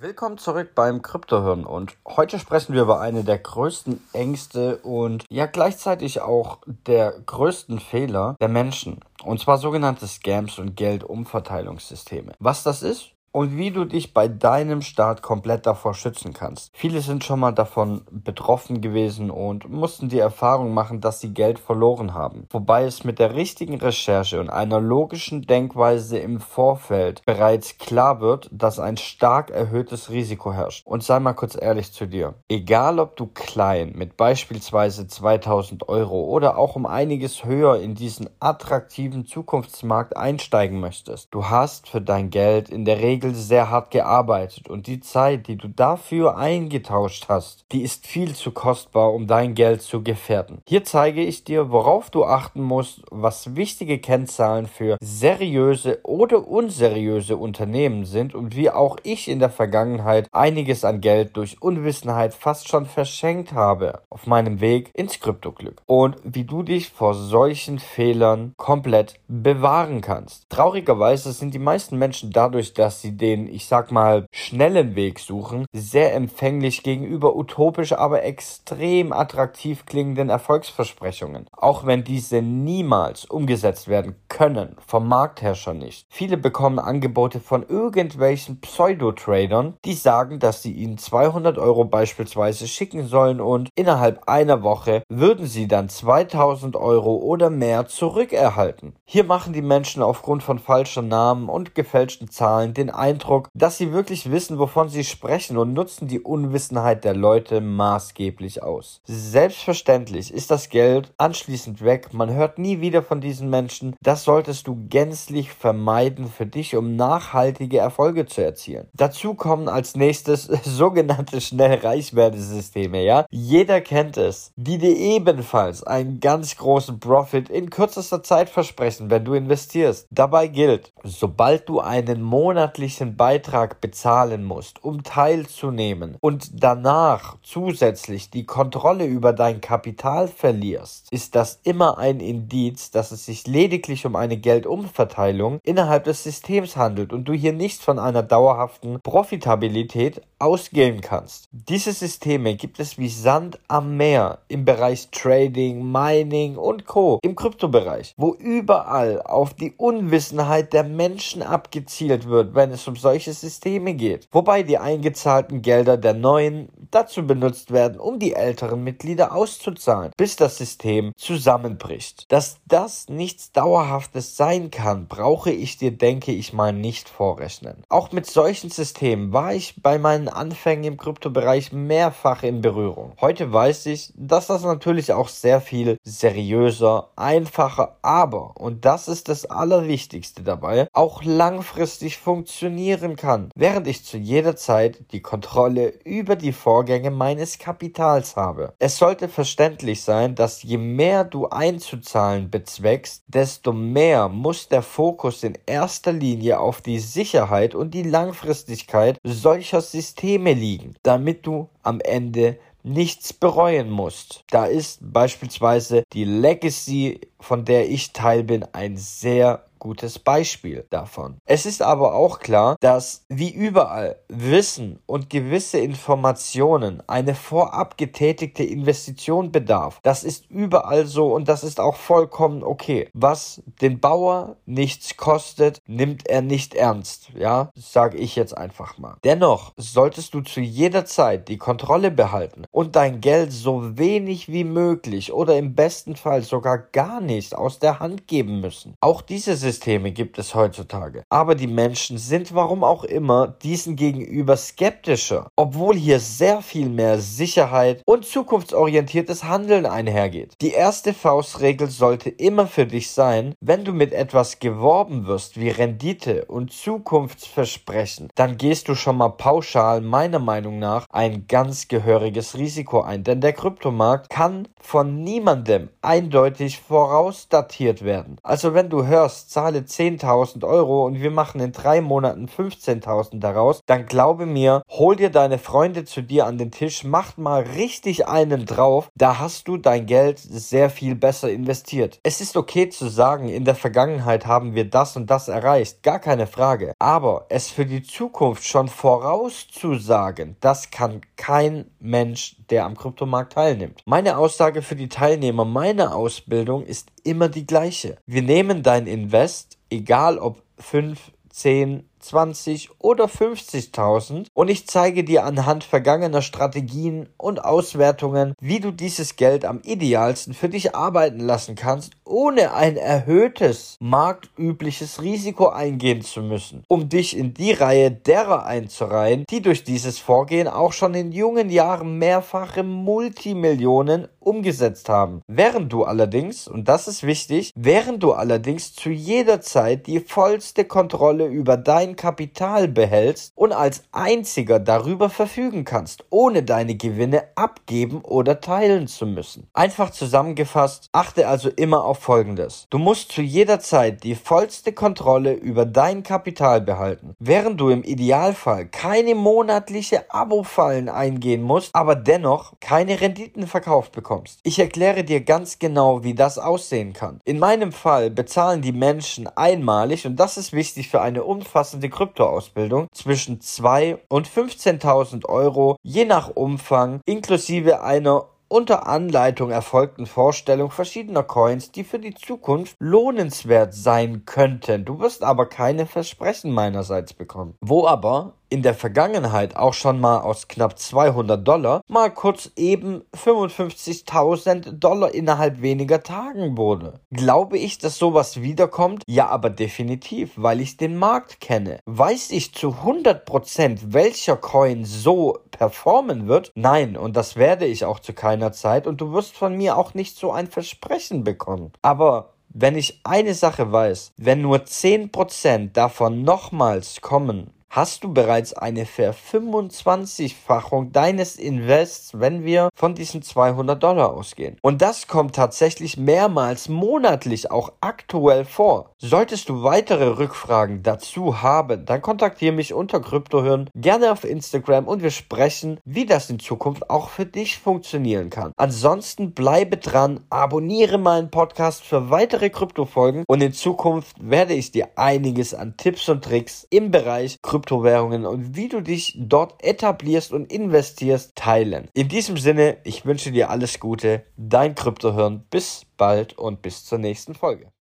Willkommen zurück beim Kryptohirn und heute sprechen wir über eine der größten Ängste und ja gleichzeitig auch der größten Fehler der Menschen. Und zwar sogenannte Scams und Geldumverteilungssysteme. Was das ist? Und wie du dich bei deinem Start komplett davor schützen kannst. Viele sind schon mal davon betroffen gewesen und mussten die Erfahrung machen, dass sie Geld verloren haben. Wobei es mit der richtigen Recherche und einer logischen Denkweise im Vorfeld bereits klar wird, dass ein stark erhöhtes Risiko herrscht. Und sei mal kurz ehrlich zu dir. Egal ob du klein mit beispielsweise 2000 Euro oder auch um einiges höher in diesen attraktiven Zukunftsmarkt einsteigen möchtest, du hast für dein Geld in der Regel Regel sehr hart gearbeitet und die Zeit, die du dafür eingetauscht hast, die ist viel zu kostbar, um dein Geld zu gefährden. Hier zeige ich dir, worauf du achten musst, was wichtige Kennzahlen für seriöse oder unseriöse Unternehmen sind und wie auch ich in der Vergangenheit einiges an Geld durch Unwissenheit fast schon verschenkt habe auf meinem Weg ins Kryptoglück und wie du dich vor solchen Fehlern komplett bewahren kannst. Traurigerweise sind die meisten Menschen dadurch, dass sie sie den, ich sag mal, schnellen Weg suchen, sehr empfänglich gegenüber utopisch, aber extrem attraktiv klingenden Erfolgsversprechungen. Auch wenn diese niemals umgesetzt werden können, vom Marktherrscher nicht. Viele bekommen Angebote von irgendwelchen Pseudo-Tradern, die sagen, dass sie ihnen 200 Euro beispielsweise schicken sollen und innerhalb einer Woche würden sie dann 2000 Euro oder mehr zurückerhalten. Hier machen die Menschen aufgrund von falschen Namen und gefälschten Zahlen den Eindruck, dass sie wirklich wissen, wovon sie sprechen und nutzen die Unwissenheit der Leute maßgeblich aus. Selbstverständlich ist das Geld anschließend weg, man hört nie wieder von diesen Menschen. Das solltest du gänzlich vermeiden für dich, um nachhaltige Erfolge zu erzielen. Dazu kommen als nächstes sogenannte Schnellreichwerdesysteme, ja? Jeder kennt es, die dir ebenfalls einen ganz großen Profit in kürzester Zeit versprechen, wenn du investierst. Dabei gilt, sobald du einen monatlichen monatlichen Beitrag bezahlen musst, um teilzunehmen und danach zusätzlich die Kontrolle über dein Kapital verlierst, ist das immer ein Indiz, dass es sich lediglich um eine Geldumverteilung innerhalb des Systems handelt und du hier nicht von einer dauerhaften Profitabilität ausgehen kannst. Diese Systeme gibt es wie Sand am Meer im Bereich Trading, Mining und Co. im Kryptobereich, wo überall auf die Unwissenheit der Menschen abgezielt wird, wenn es um solche Systeme geht. Wobei die eingezahlten Gelder der neuen dazu benutzt werden, um die älteren Mitglieder auszuzahlen, bis das System zusammenbricht. Dass das nichts Dauerhaftes sein kann, brauche ich dir, denke ich mal, nicht vorrechnen. Auch mit solchen Systemen war ich bei meinen Anfängen im Kryptobereich mehrfach in Berührung. Heute weiß ich, dass das natürlich auch sehr viel seriöser, einfacher, aber, und das ist das Allerwichtigste dabei, auch langfristig funktionieren kann, während ich zu jeder Zeit die Kontrolle über die Vorgänge meines Kapitals habe. Es sollte verständlich sein, dass je mehr du einzuzahlen bezweckst, desto mehr muss der Fokus in erster Linie auf die Sicherheit und die Langfristigkeit solcher Systeme Systeme liegen, damit du am Ende nichts bereuen musst. Da ist beispielsweise die Legacy, von der ich Teil bin, ein sehr gutes Beispiel davon. Es ist aber auch klar, dass wie überall Wissen und gewisse Informationen eine vorab getätigte Investition bedarf. Das ist überall so und das ist auch vollkommen okay. Was den Bauer nichts kostet, nimmt er nicht ernst. Ja, sage ich jetzt einfach mal. Dennoch solltest du zu jeder Zeit die Kontrolle behalten und dein Geld so wenig wie möglich oder im besten Fall sogar gar nicht aus der Hand geben müssen. Auch diese Systeme gibt es heutzutage. Aber die Menschen sind warum auch immer diesen gegenüber skeptischer, obwohl hier sehr viel mehr Sicherheit und zukunftsorientiertes Handeln einhergeht. Die erste Faustregel sollte immer für dich sein, wenn du mit etwas geworben wirst wie Rendite und Zukunftsversprechen, dann gehst du schon mal pauschal meiner Meinung nach ein ganz gehöriges Risiko ein, denn der Kryptomarkt kann von niemandem eindeutig vorausdatiert werden. Also wenn du hörst, zahle 10.000 Euro und wir machen in drei Monaten 15.000 daraus, dann glaube mir, hol dir deine Freunde zu dir an den Tisch, mach mal richtig einen drauf, da hast du dein Geld sehr viel besser investiert. Es ist okay zu sagen, in der Vergangenheit haben wir das und das erreicht, gar keine Frage. Aber es für die Zukunft schon vorauszusagen, das kann kein Mensch, der am Kryptomarkt teilnimmt. Meine Aussage für die Teilnehmer meiner Ausbildung ist immer die gleiche. Wir nehmen dein Invest, egal ob 5, 10, 20 oder 50.000 und ich zeige dir anhand vergangener Strategien und Auswertungen, wie du dieses Geld am idealsten für dich arbeiten lassen kannst, ohne ein erhöhtes marktübliches Risiko eingehen zu müssen, um dich in die Reihe derer einzureihen, die durch dieses Vorgehen auch schon in jungen Jahren mehrfache Multimillionen umgesetzt haben. Während du allerdings, und das ist wichtig, während du allerdings zu jeder Zeit die vollste Kontrolle über dein Kapital behältst und als einziger darüber verfügen kannst, ohne deine Gewinne abgeben oder teilen zu müssen. Einfach zusammengefasst, achte also immer auf Folgendes. Du musst zu jeder Zeit die vollste Kontrolle über dein Kapital behalten, während du im Idealfall keine monatliche Abo-Fallen eingehen musst, aber dennoch keine Renditen verkauft bekommst. Ich erkläre dir ganz genau, wie das aussehen kann. In meinem Fall bezahlen die Menschen einmalig, und das ist wichtig für eine umfassende Kryptoausbildung, zwischen 2 und 15.000 Euro, je nach Umfang, inklusive einer unter Anleitung erfolgten Vorstellung verschiedener Coins, die für die Zukunft lohnenswert sein könnten. Du wirst aber keine Versprechen meinerseits bekommen. Wo aber in der Vergangenheit auch schon mal aus knapp 200 Dollar mal kurz eben 55.000 Dollar innerhalb weniger Tagen wurde. Glaube ich, dass sowas wiederkommt? Ja, aber definitiv, weil ich den Markt kenne. Weiß ich zu 100% welcher Coin so performen wird? Nein, und das werde ich auch zu keiner Zeit und du wirst von mir auch nicht so ein Versprechen bekommen. Aber wenn ich eine Sache weiß, wenn nur 10% davon nochmals kommen, hast du bereits eine Ver-25-fachung deines Invests, wenn wir von diesen 200 Dollar ausgehen. Und das kommt tatsächlich mehrmals monatlich auch aktuell vor. Solltest du weitere Rückfragen dazu haben, dann kontaktiere mich unter Kryptohirn gerne auf Instagram und wir sprechen, wie das in Zukunft auch für dich funktionieren kann. Ansonsten bleibe dran, abonniere meinen Podcast für weitere Kryptofolgen und in Zukunft werde ich dir einiges an Tipps und Tricks im Bereich Krypto Kryptowährungen und wie du dich dort etablierst und investierst, teilen. In diesem Sinne, ich wünsche dir alles Gute, dein Kryptohirn. Bis bald und bis zur nächsten Folge.